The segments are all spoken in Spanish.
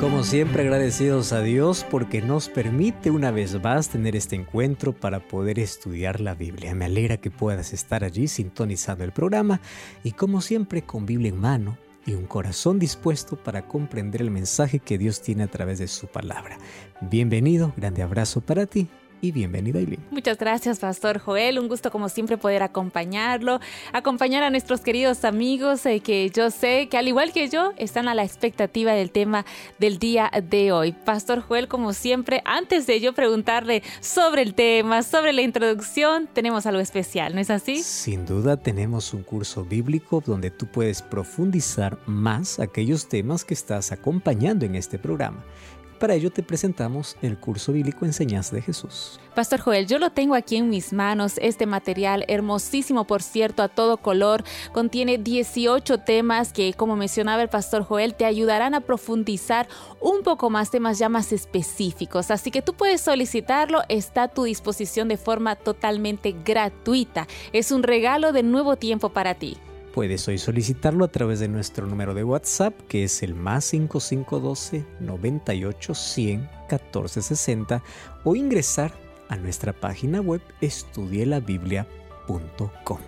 Como siempre agradecidos a Dios porque nos permite una vez más tener este encuentro para poder estudiar la Biblia. Me alegra que puedas estar allí sintonizando el programa y como siempre con Biblia en mano y un corazón dispuesto para comprender el mensaje que Dios tiene a través de su palabra. Bienvenido, grande abrazo para ti y bienvenida Aileen. Muchas gracias, Pastor Joel. Un gusto como siempre poder acompañarlo, acompañar a nuestros queridos amigos eh, que yo sé que al igual que yo están a la expectativa del tema del día de hoy. Pastor Joel, como siempre, antes de yo preguntarle sobre el tema, sobre la introducción, tenemos algo especial, ¿no es así? Sin duda tenemos un curso bíblico donde tú puedes profundizar más aquellos temas que estás acompañando en este programa. Para ello te presentamos el curso bíblico Enseñanza de Jesús. Pastor Joel, yo lo tengo aquí en mis manos, este material hermosísimo, por cierto, a todo color, contiene 18 temas que, como mencionaba el Pastor Joel, te ayudarán a profundizar un poco más temas ya más específicos. Así que tú puedes solicitarlo, está a tu disposición de forma totalmente gratuita. Es un regalo de nuevo tiempo para ti. Puedes hoy solicitarlo a través de nuestro número de WhatsApp que es el más 5512 98 100 1460 o ingresar a nuestra página web estudielabiblia.com.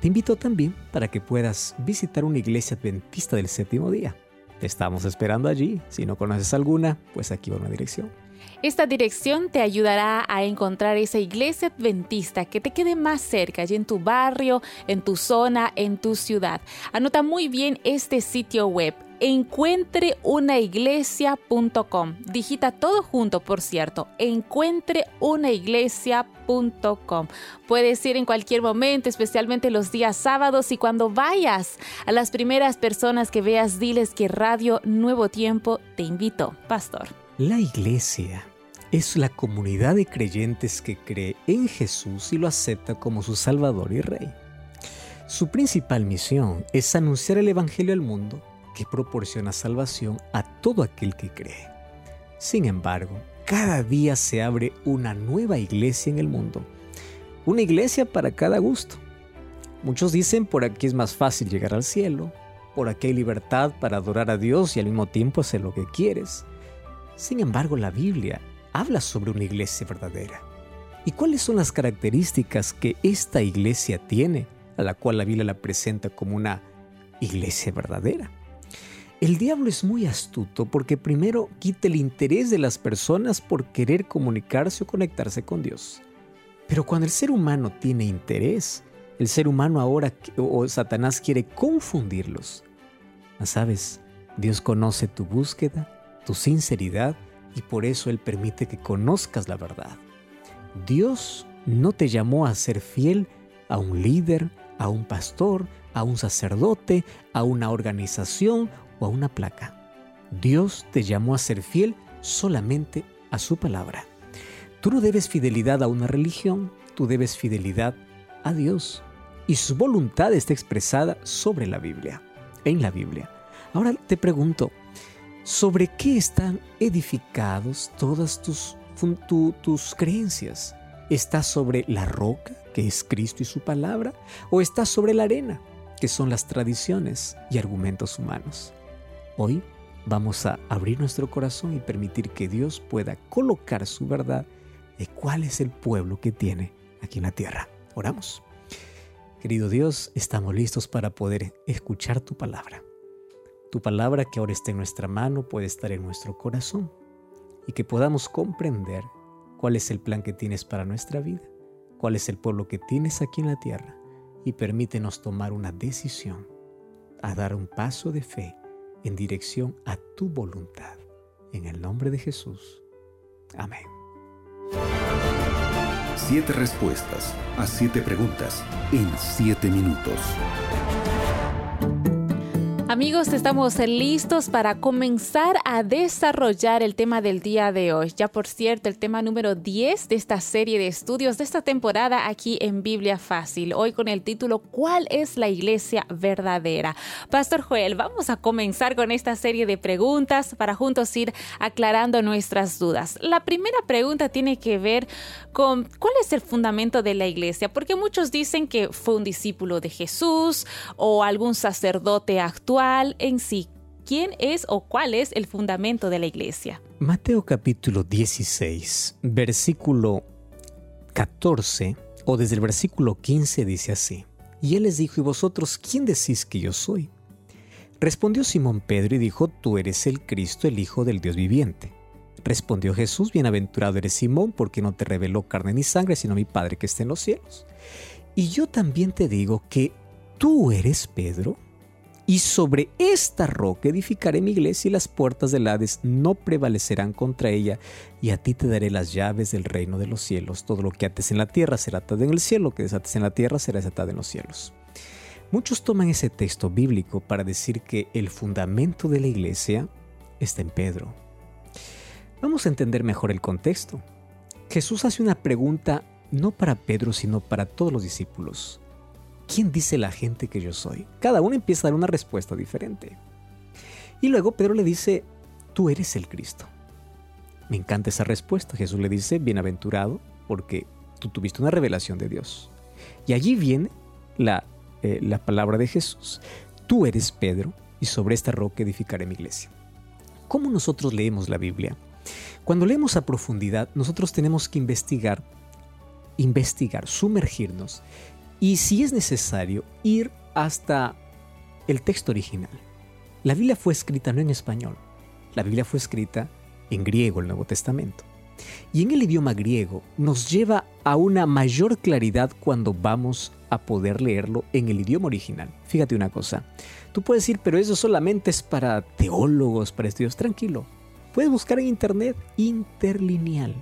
Te invito también para que puedas visitar una iglesia adventista del séptimo día. Te estamos esperando allí. Si no conoces alguna, pues aquí va una dirección. Esta dirección te ayudará a encontrar esa iglesia adventista que te quede más cerca, allí en tu barrio, en tu zona, en tu ciudad. Anota muy bien este sitio web encuentreunaiglesia.com. Digita todo junto, por cierto, encuentreunaiglesia.com. Puedes ir en cualquier momento, especialmente los días sábados y cuando vayas a las primeras personas que veas, diles que Radio Nuevo Tiempo te invito, pastor. La iglesia es la comunidad de creyentes que cree en Jesús y lo acepta como su Salvador y Rey. Su principal misión es anunciar el Evangelio al mundo que proporciona salvación a todo aquel que cree. Sin embargo, cada día se abre una nueva iglesia en el mundo. Una iglesia para cada gusto. Muchos dicen por aquí es más fácil llegar al cielo, por aquí hay libertad para adorar a Dios y al mismo tiempo hacer lo que quieres. Sin embargo, la Biblia habla sobre una iglesia verdadera. ¿Y cuáles son las características que esta iglesia tiene, a la cual la Biblia la presenta como una iglesia verdadera? El diablo es muy astuto porque primero quita el interés de las personas por querer comunicarse o conectarse con Dios. Pero cuando el ser humano tiene interés, el ser humano ahora o Satanás quiere confundirlos. ¿Sabes? Dios conoce tu búsqueda, tu sinceridad y por eso Él permite que conozcas la verdad. Dios no te llamó a ser fiel a un líder, a un pastor, a un sacerdote, a una organización o a una placa. Dios te llamó a ser fiel solamente a su palabra. Tú no debes fidelidad a una religión, tú debes fidelidad a Dios. Y su voluntad está expresada sobre la Biblia, en la Biblia. Ahora te pregunto, ¿Sobre qué están edificados todas tus, tus creencias? ¿Estás sobre la roca, que es Cristo y su palabra? ¿O estás sobre la arena, que son las tradiciones y argumentos humanos? Hoy vamos a abrir nuestro corazón y permitir que Dios pueda colocar su verdad de cuál es el pueblo que tiene aquí en la tierra. Oramos. Querido Dios, estamos listos para poder escuchar tu palabra. Tu palabra que ahora está en nuestra mano puede estar en nuestro corazón y que podamos comprender cuál es el plan que tienes para nuestra vida, cuál es el pueblo que tienes aquí en la tierra y permítenos tomar una decisión, a dar un paso de fe en dirección a tu voluntad. En el nombre de Jesús. Amén. Siete respuestas a siete preguntas en siete minutos. Amigos, estamos listos para comenzar a desarrollar el tema del día de hoy. Ya por cierto, el tema número 10 de esta serie de estudios de esta temporada aquí en Biblia Fácil. Hoy con el título ¿Cuál es la iglesia verdadera? Pastor Joel, vamos a comenzar con esta serie de preguntas para juntos ir aclarando nuestras dudas. La primera pregunta tiene que ver con cuál es el fundamento de la iglesia, porque muchos dicen que fue un discípulo de Jesús o algún sacerdote actual en sí. ¿Quién es o cuál es el fundamento de la iglesia? Mateo capítulo 16, versículo 14 o desde el versículo 15 dice así. Y él les dijo, ¿y vosotros quién decís que yo soy? Respondió Simón Pedro y dijo, tú eres el Cristo, el Hijo del Dios viviente. Respondió Jesús, bienaventurado eres Simón, porque no te reveló carne ni sangre, sino mi Padre que está en los cielos. Y yo también te digo que tú eres Pedro, y sobre esta roca edificaré mi iglesia y las puertas del Hades no prevalecerán contra ella, y a ti te daré las llaves del reino de los cielos. Todo lo que ates en la tierra será atado en el cielo, lo que desates en la tierra será desatado en los cielos. Muchos toman ese texto bíblico para decir que el fundamento de la iglesia está en Pedro. Vamos a entender mejor el contexto. Jesús hace una pregunta no para Pedro, sino para todos los discípulos. ¿Quién dice la gente que yo soy? Cada uno empieza a dar una respuesta diferente. Y luego Pedro le dice, tú eres el Cristo. Me encanta esa respuesta. Jesús le dice, bienaventurado, porque tú tuviste una revelación de Dios. Y allí viene la, eh, la palabra de Jesús. Tú eres Pedro, y sobre esta roca edificaré mi iglesia. ¿Cómo nosotros leemos la Biblia? Cuando leemos a profundidad, nosotros tenemos que investigar, investigar, sumergirnos y si es necesario ir hasta el texto original. La Biblia fue escrita no en español, la Biblia fue escrita en griego, el Nuevo Testamento. Y en el idioma griego nos lleva a una mayor claridad cuando vamos a poder leerlo en el idioma original. Fíjate una cosa, tú puedes decir, pero eso solamente es para teólogos, para estudios. Tranquilo, puedes buscar en internet interlineal.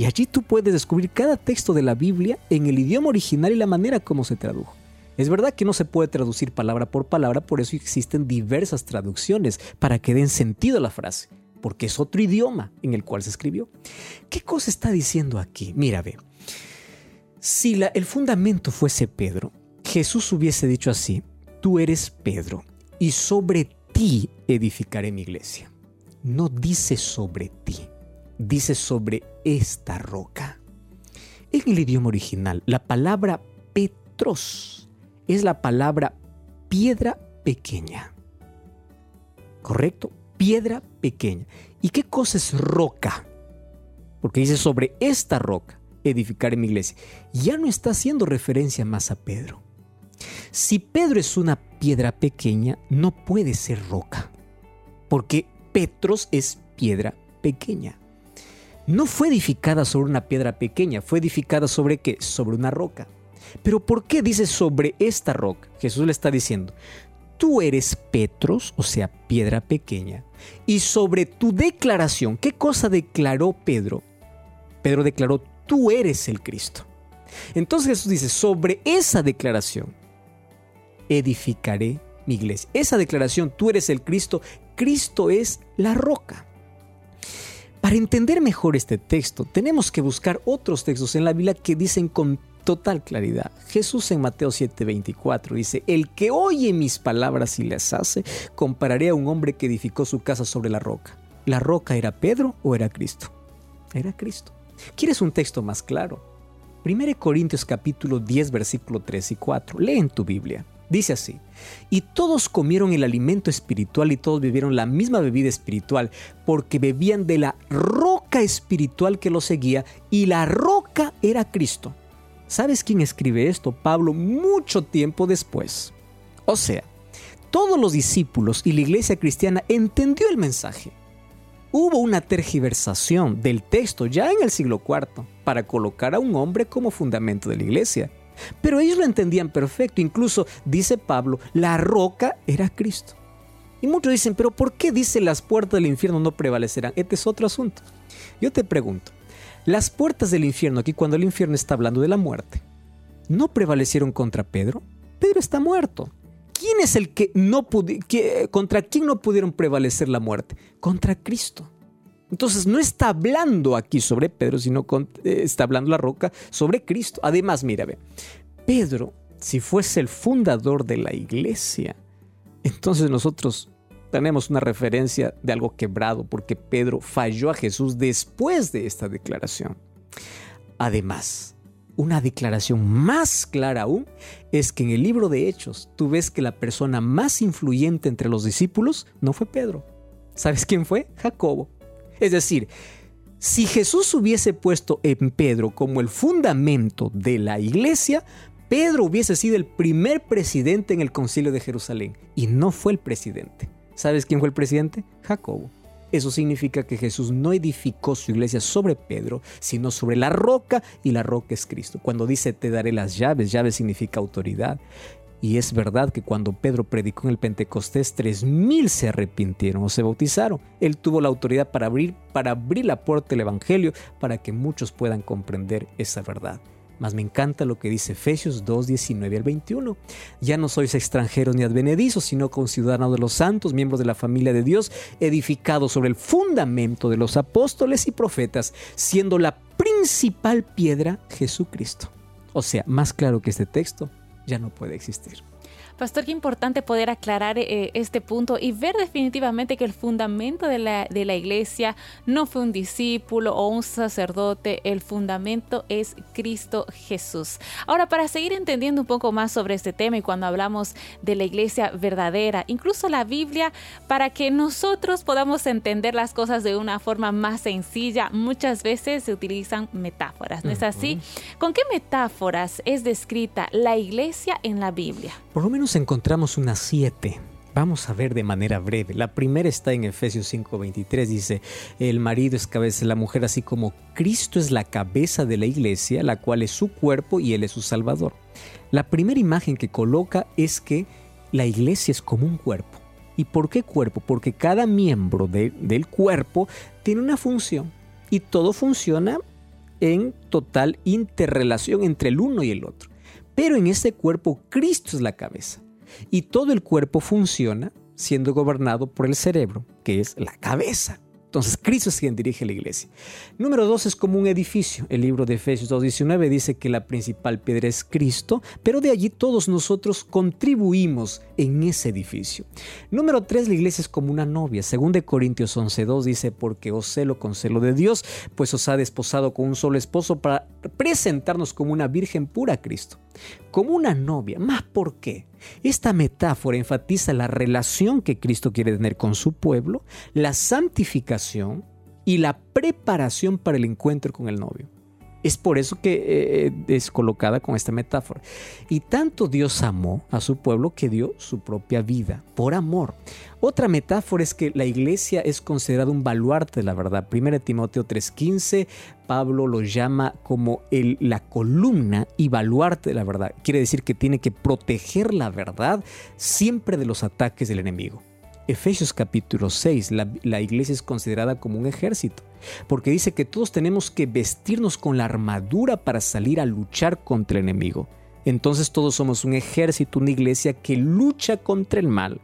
Y allí tú puedes descubrir cada texto de la Biblia en el idioma original y la manera como se tradujo. Es verdad que no se puede traducir palabra por palabra, por eso existen diversas traducciones para que den sentido a la frase, porque es otro idioma en el cual se escribió. ¿Qué cosa está diciendo aquí? Mira, ve. Si la, el fundamento fuese Pedro, Jesús hubiese dicho así, tú eres Pedro, y sobre ti edificaré mi iglesia. No dice sobre ti dice sobre esta roca. En el idioma original, la palabra Petros es la palabra piedra pequeña. ¿Correcto? Piedra pequeña. ¿Y qué cosa es roca? Porque dice sobre esta roca edificar en mi iglesia. Ya no está haciendo referencia más a Pedro. Si Pedro es una piedra pequeña, no puede ser roca. Porque Petros es piedra pequeña no fue edificada sobre una piedra pequeña, fue edificada sobre qué? Sobre una roca. Pero ¿por qué dice sobre esta roca? Jesús le está diciendo, tú eres Petros, o sea, piedra pequeña, y sobre tu declaración, ¿qué cosa declaró Pedro? Pedro declaró, tú eres el Cristo. Entonces Jesús dice, sobre esa declaración edificaré mi iglesia. Esa declaración, tú eres el Cristo, Cristo es la roca. Para entender mejor este texto, tenemos que buscar otros textos en la Biblia que dicen con total claridad. Jesús en Mateo 7:24 dice, el que oye mis palabras y las hace, compararé a un hombre que edificó su casa sobre la roca. ¿La roca era Pedro o era Cristo? Era Cristo. ¿Quieres un texto más claro? 1 Corintios capítulo 10 versículo 3 y 4. Lee en tu Biblia. Dice así, y todos comieron el alimento espiritual y todos bebieron la misma bebida espiritual, porque bebían de la roca espiritual que los seguía, y la roca era Cristo. ¿Sabes quién escribe esto? Pablo mucho tiempo después. O sea, todos los discípulos y la iglesia cristiana entendió el mensaje. Hubo una tergiversación del texto ya en el siglo IV para colocar a un hombre como fundamento de la iglesia. Pero ellos lo entendían perfecto. Incluso, dice Pablo, la roca era Cristo. Y muchos dicen, pero ¿por qué dice las puertas del infierno no prevalecerán? Este es otro asunto. Yo te pregunto, las puertas del infierno, aquí cuando el infierno está hablando de la muerte, ¿no prevalecieron contra Pedro? Pedro está muerto. quién es el que no contra quién no pudieron prevalecer la muerte? Contra Cristo. Entonces no está hablando aquí sobre Pedro, sino eh, está hablando la roca sobre Cristo. Además, mira, Pedro, si fuese el fundador de la iglesia, entonces nosotros tenemos una referencia de algo quebrado porque Pedro falló a Jesús después de esta declaración. Además, una declaración más clara aún es que en el libro de Hechos tú ves que la persona más influyente entre los discípulos no fue Pedro. ¿Sabes quién fue? Jacobo. Es decir, si Jesús hubiese puesto en Pedro como el fundamento de la iglesia, Pedro hubiese sido el primer presidente en el concilio de Jerusalén y no fue el presidente. ¿Sabes quién fue el presidente? Jacobo. Eso significa que Jesús no edificó su iglesia sobre Pedro, sino sobre la roca y la roca es Cristo. Cuando dice te daré las llaves, llaves significa autoridad. Y es verdad que cuando Pedro predicó en el Pentecostés, tres mil se arrepintieron o se bautizaron. Él tuvo la autoridad para abrir, para abrir la puerta del Evangelio para que muchos puedan comprender esa verdad. Mas me encanta lo que dice Efesios 2, 19 al 21. Ya no sois extranjeros ni advenedizos, sino conciudadanos de los santos, miembros de la familia de Dios, edificados sobre el fundamento de los apóstoles y profetas, siendo la principal piedra Jesucristo. O sea, más claro que este texto ya no puede existir. Pastor, qué importante poder aclarar eh, este punto y ver definitivamente que el fundamento de la, de la iglesia no fue un discípulo o un sacerdote, el fundamento es Cristo Jesús. Ahora, para seguir entendiendo un poco más sobre este tema y cuando hablamos de la iglesia verdadera, incluso la Biblia, para que nosotros podamos entender las cosas de una forma más sencilla, muchas veces se utilizan metáforas, ¿no es así? ¿Con qué metáforas es descrita la iglesia en la Biblia? Por lo menos encontramos unas siete. Vamos a ver de manera breve. La primera está en Efesios 5:23. Dice, el marido es cabeza de la mujer, así como Cristo es la cabeza de la iglesia, la cual es su cuerpo y él es su salvador. La primera imagen que coloca es que la iglesia es como un cuerpo. ¿Y por qué cuerpo? Porque cada miembro del cuerpo tiene una función y todo funciona en total interrelación entre el uno y el otro. Pero en este cuerpo Cristo es la cabeza y todo el cuerpo funciona siendo gobernado por el cerebro, que es la cabeza. Entonces Cristo es quien dirige la iglesia. Número dos es como un edificio. El libro de Efesios 2.19 dice que la principal piedra es Cristo, pero de allí todos nosotros contribuimos en ese edificio. Número tres, la iglesia es como una novia. Según de Corintios 11.2 dice, porque os celo con celo de Dios, pues os ha desposado con un solo esposo para presentarnos como una virgen pura a Cristo. Como una novia. ¿Más por qué? Esta metáfora enfatiza la relación que Cristo quiere tener con su pueblo, la santificación y la preparación para el encuentro con el novio. Es por eso que eh, es colocada con esta metáfora. Y tanto Dios amó a su pueblo que dio su propia vida por amor. Otra metáfora es que la iglesia es considerada un baluarte de la verdad. 1 Timoteo 3:15, Pablo lo llama como el, la columna y baluarte de la verdad. Quiere decir que tiene que proteger la verdad siempre de los ataques del enemigo. Efesios capítulo 6, la, iglesia es considerada como un ejército, porque dice que todos tenemos que vestirnos con la armadura para salir a luchar contra el enemigo. Entonces todos somos un ejército, una iglesia que lucha contra el mal.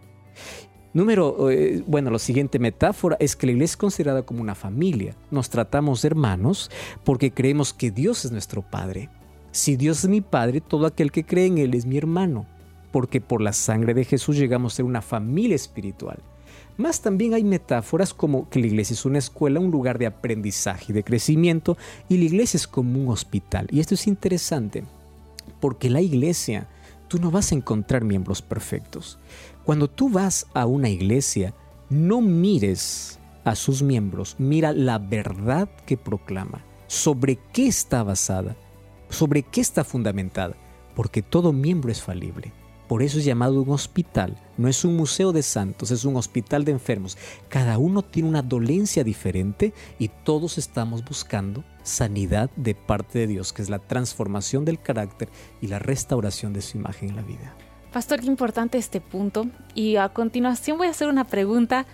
Número, eh, bueno, la siguiente metáfora es que la iglesia es considerada como una familia. Nos tratamos de hermanos porque creemos que Dios es nuestro Padre. Si Dios es mi Padre, todo aquel que cree en Él es mi hermano porque por la sangre de Jesús llegamos a ser una familia espiritual. Más también hay metáforas como que la iglesia es una escuela, un lugar de aprendizaje y de crecimiento, y la iglesia es como un hospital. Y esto es interesante, porque la iglesia, tú no vas a encontrar miembros perfectos. Cuando tú vas a una iglesia, no mires a sus miembros, mira la verdad que proclama, sobre qué está basada, sobre qué está fundamentada, porque todo miembro es falible. Por eso es llamado un hospital. No es un museo de santos, es un hospital de enfermos. Cada uno tiene una dolencia diferente y todos estamos buscando sanidad de parte de Dios, que es la transformación del carácter y la restauración de su imagen en la vida. Pastor, qué importante este punto. Y a continuación voy a hacer una pregunta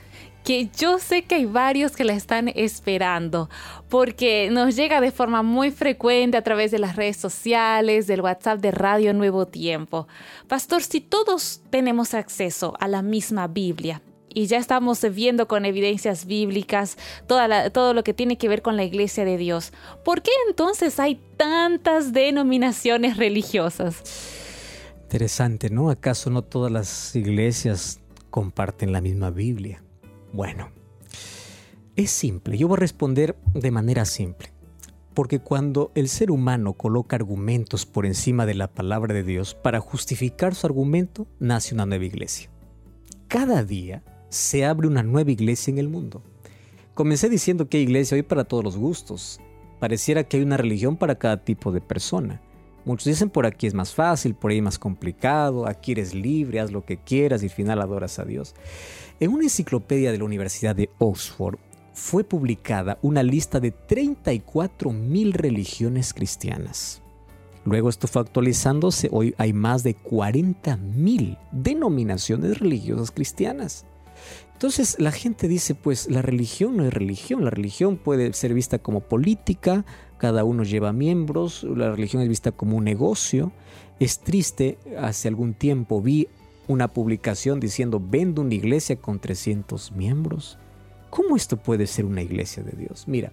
que yo sé que hay varios que la están esperando, porque nos llega de forma muy frecuente a través de las redes sociales, del WhatsApp de Radio Nuevo Tiempo. Pastor, si todos tenemos acceso a la misma Biblia, y ya estamos viendo con evidencias bíblicas todo lo que tiene que ver con la iglesia de Dios. ¿Por qué entonces hay tantas denominaciones religiosas? Interesante, ¿no? ¿Acaso no todas las iglesias comparten la misma Biblia? Bueno, es simple, yo voy a responder de manera simple. Porque cuando el ser humano coloca argumentos por encima de la palabra de Dios para justificar su argumento, nace una nueva iglesia. Cada día se abre una nueva iglesia en el mundo. Comencé diciendo que hay iglesia hoy para todos los gustos. Pareciera que hay una religión para cada tipo de persona. Muchos dicen por aquí es más fácil, por ahí más complicado, aquí eres libre, haz lo que quieras y al final adoras a Dios. En una enciclopedia de la Universidad de Oxford fue publicada una lista de 34.000 religiones cristianas. Luego esto fue actualizándose, hoy hay más de 40.000 denominaciones religiosas cristianas. Entonces la gente dice, pues la religión no es religión, la religión puede ser vista como política, cada uno lleva miembros, la religión es vista como un negocio. Es triste, hace algún tiempo vi una publicación diciendo, vendo una iglesia con 300 miembros. ¿Cómo esto puede ser una iglesia de Dios? Mira,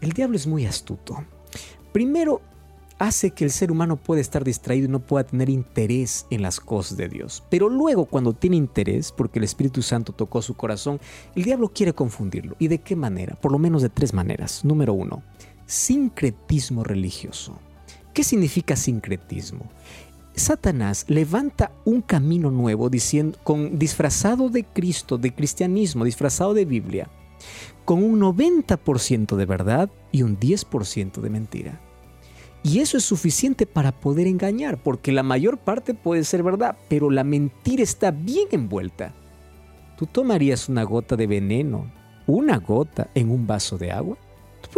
el diablo es muy astuto. Primero, hace que el ser humano pueda estar distraído y no pueda tener interés en las cosas de Dios. Pero luego cuando tiene interés, porque el Espíritu Santo tocó su corazón, el diablo quiere confundirlo. ¿Y de qué manera? Por lo menos de tres maneras. Número uno, sincretismo religioso. ¿Qué significa sincretismo? Satanás levanta un camino nuevo diciendo, con, disfrazado de Cristo, de cristianismo, disfrazado de Biblia, con un 90% de verdad y un 10% de mentira. Y eso es suficiente para poder engañar, porque la mayor parte puede ser verdad, pero la mentira está bien envuelta. ¿Tú tomarías una gota de veneno, una gota en un vaso de agua?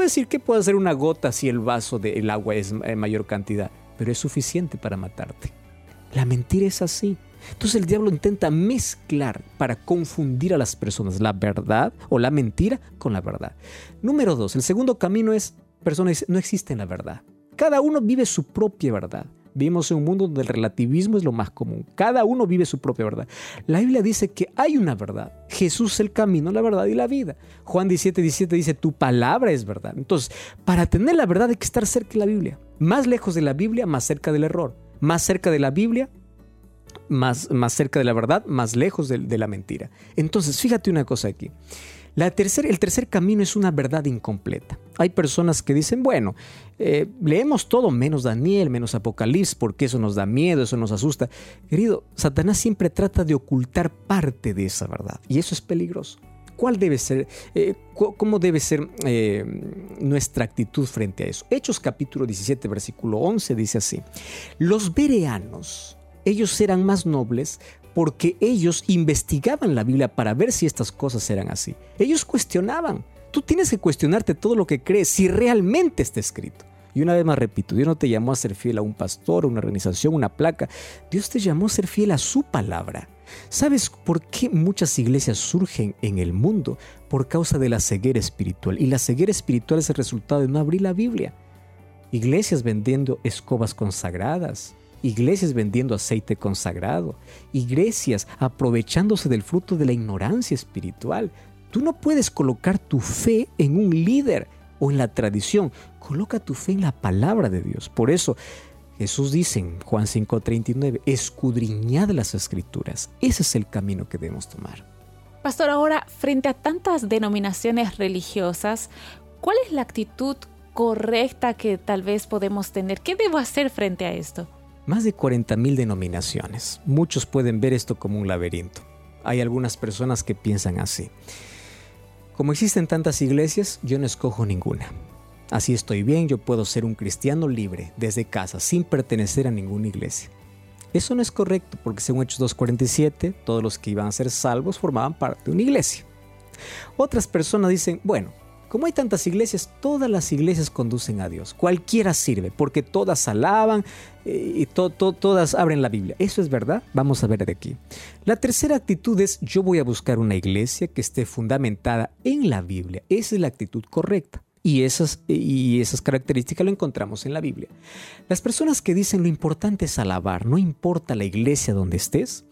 Tú puedes decir que puede hacer una gota si el vaso del agua es en mayor cantidad, pero es suficiente para matarte. La mentira es así. Entonces el diablo intenta mezclar para confundir a las personas la verdad o la mentira con la verdad. Número dos, el segundo camino es, personas no existe la verdad. Cada uno vive su propia verdad. Vivimos en un mundo donde el relativismo es lo más común. Cada uno vive su propia verdad. La Biblia dice que hay una verdad. Jesús es el camino, la verdad y la vida. Juan 17, 17 dice, tu palabra es verdad. Entonces, para tener la verdad hay que estar cerca de la Biblia. Más lejos de la Biblia, más cerca del error. Más cerca de la Biblia, más, más cerca de la verdad, más lejos de, de la mentira. Entonces, fíjate una cosa aquí el tercer camino es una verdad incompleta. Hay personas que dicen, bueno, eh, leemos todo menos Daniel, menos Apocalipsis, porque eso nos da miedo, eso nos asusta. Querido, Satanás siempre trata de ocultar parte de esa verdad y eso es peligroso. ¿Cuál debe ser, eh, cómo debe ser eh, nuestra actitud frente a eso? Hechos capítulo 17, versículo 11 dice así, los bereanos, ellos eran más nobles porque ellos investigaban la Biblia para ver si estas cosas eran así. Ellos cuestionaban. Tú tienes que cuestionarte todo lo que crees si realmente está escrito. Y una vez más repito, Dios no te llamó a ser fiel a un pastor, a una organización, una placa. Dios te llamó a ser fiel a su palabra. ¿Sabes por qué muchas iglesias surgen en el mundo? Por causa de la ceguera espiritual. Y la ceguera espiritual es el resultado de no abrir la Biblia. Iglesias vendiendo escobas consagradas, iglesias vendiendo aceite consagrado, iglesias aprovechándose del fruto de la ignorancia espiritual. Tú no puedes colocar tu fe en un líder o en la tradición, coloca tu fe en la palabra de Dios. Por eso Jesús dice en Juan 5:39, escudriñad las escrituras. Ese es el camino que debemos tomar. Pastor, ahora, frente a tantas denominaciones religiosas, ¿cuál es la actitud correcta que tal vez podemos tener? ¿Qué debo hacer frente a esto? Más de 40.000 denominaciones. Muchos pueden ver esto como un laberinto. Hay algunas personas que piensan así. Como existen tantas iglesias, yo no escojo ninguna. Así estoy bien, yo puedo ser un cristiano libre desde casa, sin pertenecer a ninguna iglesia. Eso no es correcto, porque según Hechos 2.47, todos los que iban a ser salvos formaban parte de una iglesia. Otras personas dicen, bueno, Como hay tantas iglesias, todas las iglesias conducen a Dios. Cualquiera sirve, porque todas alaban eh, y todas abren la Biblia. ¿Eso es verdad? Vamos a ver de aquí. La tercera actitud es yo voy a buscar una iglesia que esté fundamentada en la Biblia. Esa es la actitud correcta. Y esas, y esas características lo encontramos en la Biblia. Las personas que dicen lo importante es alabar, no importa la iglesia donde estés,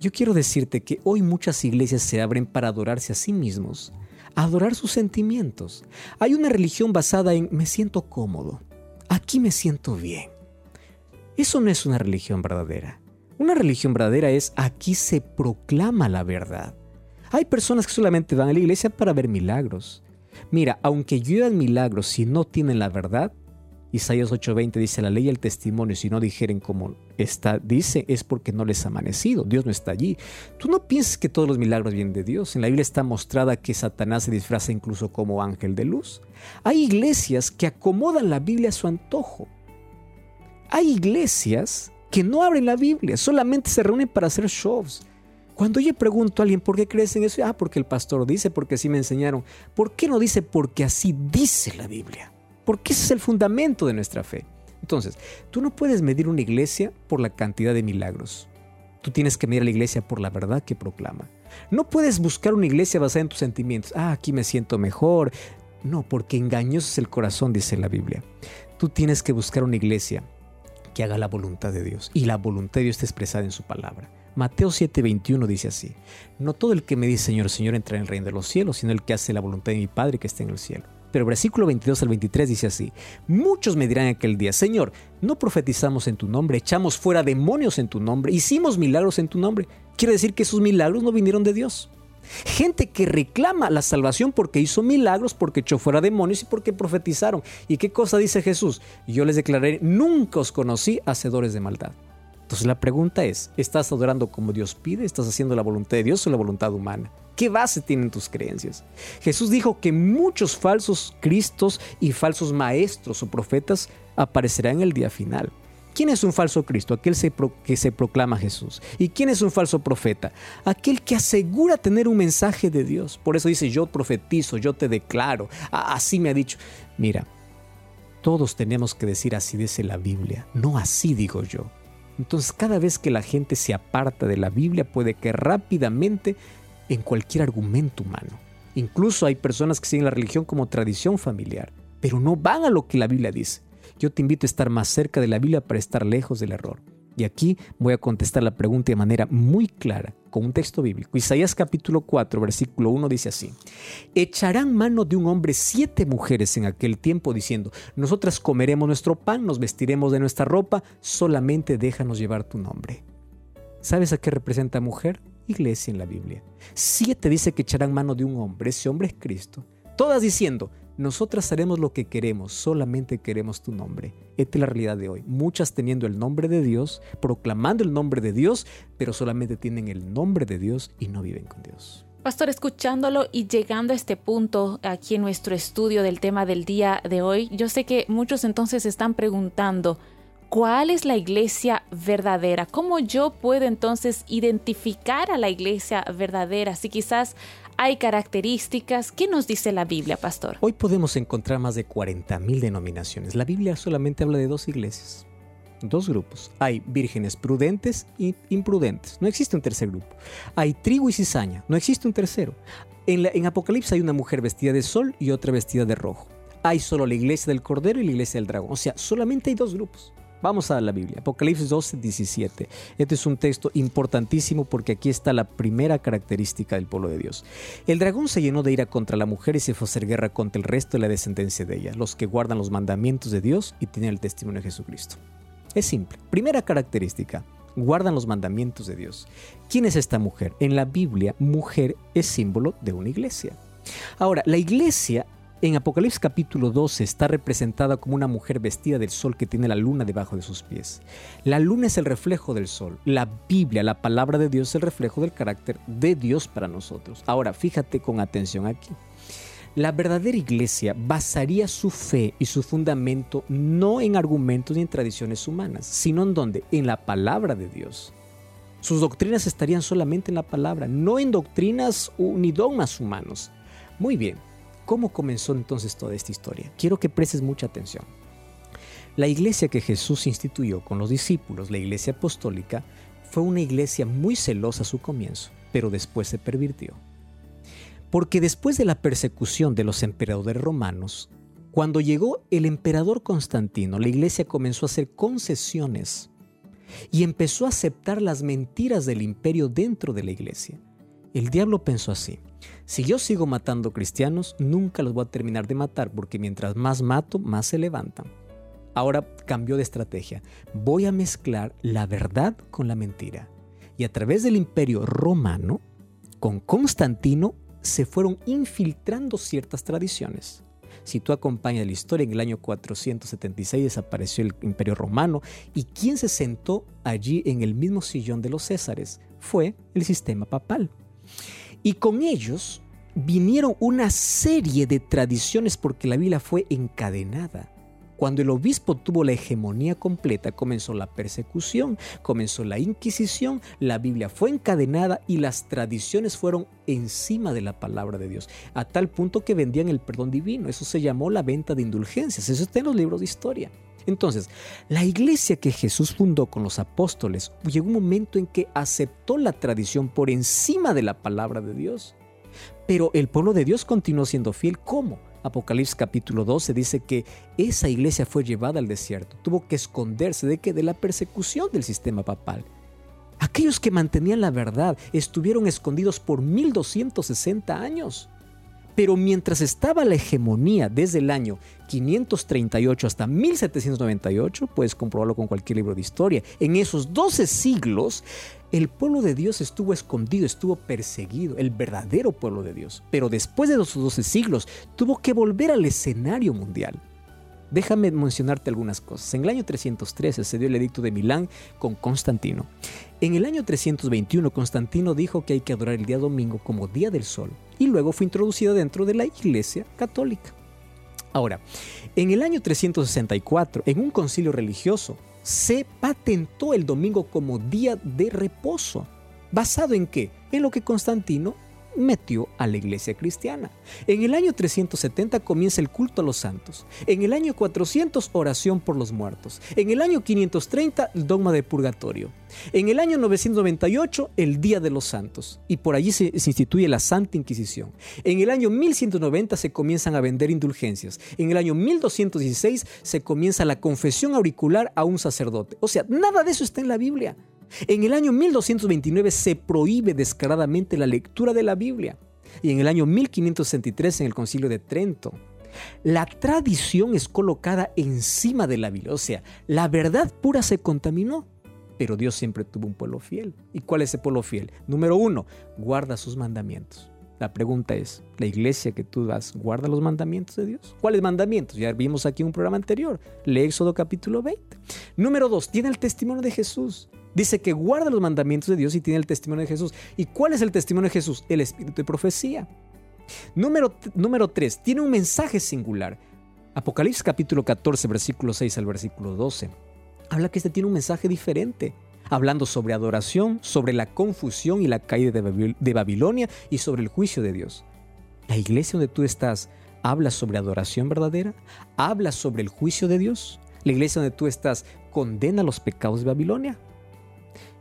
yo quiero decirte que hoy muchas iglesias se abren para adorarse a sí mismos adorar sus sentimientos. Hay una religión basada en me siento cómodo, aquí me siento bien. Eso no es una religión verdadera. Una religión verdadera es aquí se proclama la verdad. Hay personas que solamente van a la iglesia para ver milagros. Mira, aunque lluevan milagros si no tienen la verdad, Isaías 8:20 dice, la ley y el testimonio, si no dijeren como está, dice, es porque no les ha amanecido, Dios no está allí. Tú no pienses que todos los milagros vienen de Dios. En la Biblia está mostrada que Satanás se disfraza incluso como ángel de luz. Hay iglesias que acomodan la Biblia a su antojo. Hay iglesias que no abren la Biblia, solamente se reúnen para hacer shows. Cuando yo pregunto a alguien por qué crees en eso, ah, porque el pastor dice, porque así me enseñaron. ¿Por qué no dice porque así dice la Biblia? Porque ese es el fundamento de nuestra fe. Entonces, tú no puedes medir una iglesia por la cantidad de milagros. Tú tienes que medir a la iglesia por la verdad que proclama. No puedes buscar una iglesia basada en tus sentimientos. Ah, aquí me siento mejor. No, porque engañoso es el corazón, dice la Biblia. Tú tienes que buscar una iglesia que haga la voluntad de Dios. Y la voluntad de Dios está expresada en su palabra. Mateo 7:21 dice así, No todo el que me dice Señor, Señor entra en el reino de los cielos, sino el que hace la voluntad de mi Padre que está en el cielo. Pero versículo 22 al 23 dice así, muchos me dirán aquel día, Señor, no profetizamos en tu nombre, echamos fuera demonios en tu nombre, hicimos milagros en tu nombre. Quiere decir que esos milagros no vinieron de Dios. Gente que reclama la salvación porque hizo milagros, porque echó fuera demonios y porque profetizaron. ¿Y qué cosa dice Jesús? Yo les declaré, nunca os conocí hacedores de maldad. Entonces la pregunta es, ¿estás adorando como Dios pide? ¿Estás haciendo la voluntad de Dios o la voluntad humana? ¿Qué base tienen tus creencias? Jesús dijo que muchos falsos cristos y falsos maestros o profetas aparecerán en el día final. ¿Quién es un falso Cristo? Aquel que se proclama Jesús. ¿Y quién es un falso profeta? Aquel que asegura tener un mensaje de Dios. Por eso dice, yo profetizo, yo te declaro. Así me ha dicho. Mira, todos tenemos que decir así dice la Biblia, no así digo yo. Entonces cada vez que la gente se aparta de la Biblia puede que rápidamente en cualquier argumento humano. Incluso hay personas que siguen la religión como tradición familiar, pero no van a lo que la Biblia dice. Yo te invito a estar más cerca de la Biblia para estar lejos del error. Y aquí voy a contestar la pregunta de manera muy clara, un texto bíblico. Isaías capítulo 4, versículo 1 dice así, Echarán mano de un hombre siete mujeres en aquel tiempo diciendo, nosotras comeremos nuestro pan, nos vestiremos de nuestra ropa, solamente déjanos llevar tu nombre. ¿Sabes a qué representa mujer? iglesia en la Biblia. Siete dice que echarán mano de un hombre, ese hombre es Cristo. Todas diciendo, nosotras haremos lo que queremos, solamente queremos tu nombre. Esta es la realidad de hoy. Muchas teniendo el nombre de Dios, proclamando el nombre de Dios, pero solamente tienen el nombre de Dios y no viven con Dios. Pastor, escuchándolo y llegando a este punto aquí en nuestro estudio del tema del día de hoy, yo sé que muchos entonces están preguntando, ¿Cuál es la iglesia verdadera? ¿Cómo yo puedo entonces identificar a la iglesia verdadera? Si quizás hay características, ¿qué nos dice la Biblia, pastor? Hoy podemos encontrar más de 40.000 denominaciones. La Biblia solamente habla de dos iglesias, dos grupos. Hay vírgenes prudentes y imprudentes. No existe un tercer grupo. Hay trigo y cizaña. No existe un tercero. En, en Apocalipsis hay una mujer vestida de sol y otra vestida de rojo. Hay solo la iglesia del Cordero y la iglesia del Dragón. O sea, solamente hay dos grupos. Vamos a la Biblia, Apocalipsis 12, 17. Este es un texto importantísimo porque aquí está la primera característica del pueblo de Dios. El dragón se llenó de ira contra la mujer y se fue a hacer guerra contra el resto de la descendencia de ella, los que guardan los mandamientos de Dios y tienen el testimonio de Jesucristo. Es simple. Primera característica, guardan los mandamientos de Dios. ¿Quién es esta mujer? En la Biblia, mujer es símbolo de una iglesia. Ahora, la iglesia en Apocalipsis capítulo 12 está representada como una mujer vestida del sol que tiene la luna debajo de sus pies. La luna es el reflejo del sol. La Biblia, la palabra de Dios, es el reflejo del carácter de Dios para nosotros. Ahora, fíjate con atención aquí. La verdadera iglesia basaría su fe y su fundamento no en argumentos ni en tradiciones humanas, sino en? En la palabra de Dios. Sus doctrinas estarían solamente en la palabra, no en doctrinas ni dogmas humanos. Muy bien, ¿Cómo comenzó entonces toda esta historia? Quiero que prestes mucha atención. La iglesia que Jesús instituyó con los discípulos, la iglesia apostólica, fue una iglesia muy celosa a su comienzo, pero después se pervirtió. Porque después de la persecución de los emperadores romanos, cuando llegó el emperador Constantino, la iglesia comenzó a hacer concesiones y empezó a aceptar las mentiras del imperio dentro de la iglesia. El diablo pensó así, si yo sigo matando cristianos, nunca los voy a terminar de matar, porque mientras más mato, más se levantan. Ahora cambió de estrategia. Voy a mezclar la verdad con la mentira. Y a través del imperio romano, con Constantino, se fueron infiltrando ciertas tradiciones. Si tú acompañas la historia, en el año 476 desapareció el imperio romano y quien se sentó allí en el mismo sillón de los Césares fue el sistema papal. Y con ellos vinieron una serie de tradiciones porque la Biblia fue encadenada. Cuando el obispo tuvo la hegemonía completa, comenzó la persecución, comenzó la Inquisición, la Biblia fue encadenada y las tradiciones fueron encima de la palabra de Dios, a tal punto que vendían el perdón divino. Eso se llamó la venta de indulgencias. Eso está en los libros de historia. Entonces, la iglesia que Jesús fundó con los apóstoles llegó un momento en que aceptó la tradición por encima de la palabra de Dios. Pero el pueblo de Dios continuó siendo fiel. ¿Cómo? Apocalipsis capítulo 12 dice que esa iglesia fue llevada al desierto, tuvo que esconderse de que de la persecución del sistema papal. Aquellos que mantenían la verdad estuvieron escondidos por 1260 años. Pero mientras estaba la hegemonía desde el año 538 hasta 1798, puedes comprobarlo con cualquier libro de historia, en esos 12 siglos, el pueblo de Dios estuvo escondido, estuvo perseguido, el verdadero pueblo de Dios. Pero después de esos 12 siglos, tuvo que volver al escenario mundial. Déjame mencionarte algunas cosas. En el año 313 se dio el edicto de Milán con Constantino. En el año 321 Constantino dijo que hay que adorar el día domingo como día del sol y luego fue introducido dentro de la Iglesia Católica. Ahora, en el año 364, en un concilio religioso, se patentó el domingo como día de reposo. ¿Basado en qué? En lo que Constantino metió a la iglesia cristiana. En el año 370 comienza el culto a los santos. En el año 400 oración por los muertos. En el año 530 el dogma de purgatorio. En el año 998 el Día de los Santos. Y por allí se, se instituye la Santa Inquisición. En el año 1190 se comienzan a vender indulgencias. En el año 1216 se comienza la confesión auricular a un sacerdote. O sea, nada de eso está en la Biblia. En el año 1229 se prohíbe descaradamente la lectura de la Biblia y en el año 1563 en el Concilio de Trento. La tradición es colocada encima de la Biblia, o sea, la verdad pura se contaminó, pero Dios siempre tuvo un pueblo fiel. ¿Y cuál es ese pueblo fiel? Número uno, guarda sus mandamientos. La pregunta es, ¿la iglesia que tú das guarda los mandamientos de Dios? ¿Cuáles mandamientos? Ya vimos aquí un programa anterior, lee Éxodo capítulo 20. Número dos, tiene el testimonio de Jesús. Dice que guarda los mandamientos de Dios y tiene el testimonio de Jesús. ¿Y cuál es el testimonio de Jesús? El espíritu de profecía. Número, número 3. Tiene un mensaje singular. Apocalipsis capítulo 14, versículo 6 al versículo 12. Habla que este tiene un mensaje diferente. Hablando sobre adoración, sobre la confusión y la caída de Babilonia y sobre el juicio de Dios. La iglesia donde tú estás habla sobre adoración verdadera, habla sobre el juicio de Dios. La iglesia donde tú estás condena los pecados de Babilonia,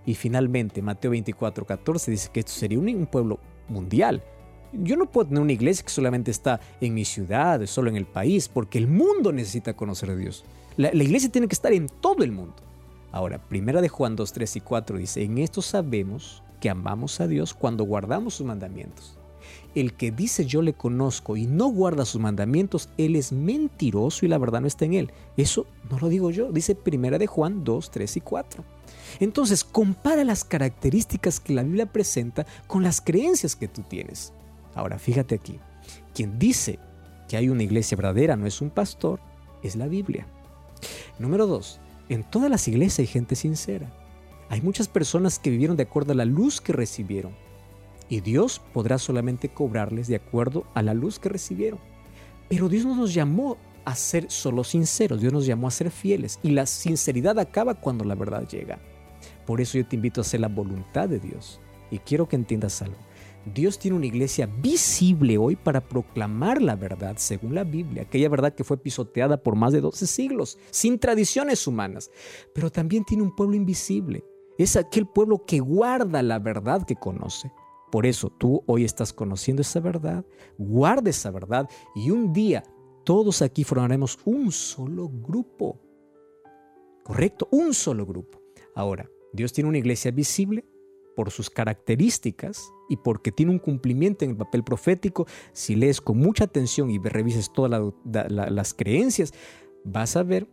y finalmente, Mateo 24, 14 dice que esto sería un, pueblo mundial. Yo no puedo tener una iglesia que solamente está en mi ciudad, solo en el país, porque el mundo necesita conocer a Dios. La, iglesia tiene que estar en todo el mundo. Ahora, primera de Juan 2, 3 y 4 dice, en esto sabemos que amamos a Dios cuando guardamos sus mandamientos. El que dice yo le conozco y no guarda sus mandamientos, él es mentiroso y la verdad no está en él. Eso no lo digo yo, dice primera de Juan 2, 3 y 4. Entonces, compara las características que la Biblia presenta con las creencias que tú tienes. Ahora, fíjate aquí. Quien dice que hay una iglesia verdadera no es un pastor, es la Biblia. Número dos, en todas las iglesias hay gente sincera. Hay muchas personas que vivieron de acuerdo a la luz que recibieron. Y Dios podrá solamente cobrarles de acuerdo a la luz que recibieron. Pero Dios no nos llamó a ser solo sinceros, Dios nos llamó a ser fieles. Y la sinceridad acaba cuando la verdad llega. Por eso yo te invito a hacer la voluntad de Dios. Y quiero que entiendas algo. Dios tiene una iglesia visible hoy para proclamar la verdad según la Biblia, aquella verdad que fue pisoteada por más de 12 siglos, sin tradiciones humanas. Pero también tiene un pueblo invisible. Es aquel pueblo que guarda la verdad que conoce. Por eso tú hoy estás conociendo esa verdad, guarda esa verdad y un día todos aquí formaremos un solo grupo. ¿Correcto? Un solo grupo. Ahora, Dios tiene una iglesia visible por sus características y porque tiene un cumplimiento en el papel profético. Si lees con mucha atención y revises todas las creencias, vas a ver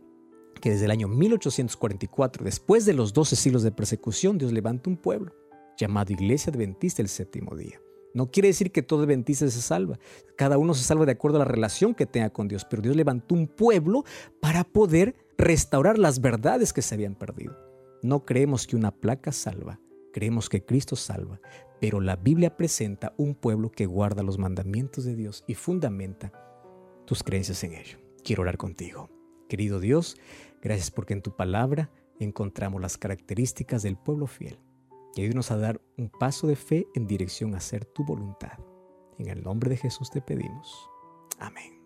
que desde el año 1844, después de los 12 siglos de persecución, Dios levanta un pueblo llamado Iglesia Adventista el séptimo día. No quiere decir que todo adventista se salva. Cada uno se salva de acuerdo a la relación que tenga con Dios. Pero Dios levantó un pueblo para poder restaurar las verdades que se habían perdido. No creemos que una placa salva. Creemos que Cristo salva. Pero la Biblia presenta un pueblo que guarda los mandamientos de Dios y fundamenta tus creencias en ello. Quiero orar contigo. Querido Dios, gracias porque en tu palabra encontramos las características del pueblo fiel y ayúdanos a dar un paso de fe en dirección a hacer tu voluntad. En el nombre de Jesús te pedimos. Amén.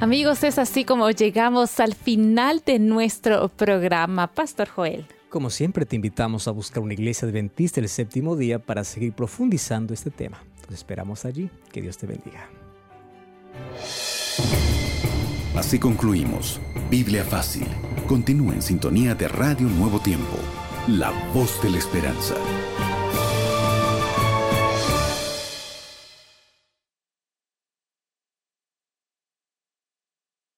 Amigos, es así como llegamos al final de nuestro programa. Pastor Joel. Como siempre, te invitamos a buscar una iglesia adventista el séptimo día para seguir profundizando este tema. Nos esperamos allí. Que Dios te bendiga. Así concluimos. Biblia Fácil. Continúa en sintonía de Radio Nuevo Tiempo la voz de la esperanza.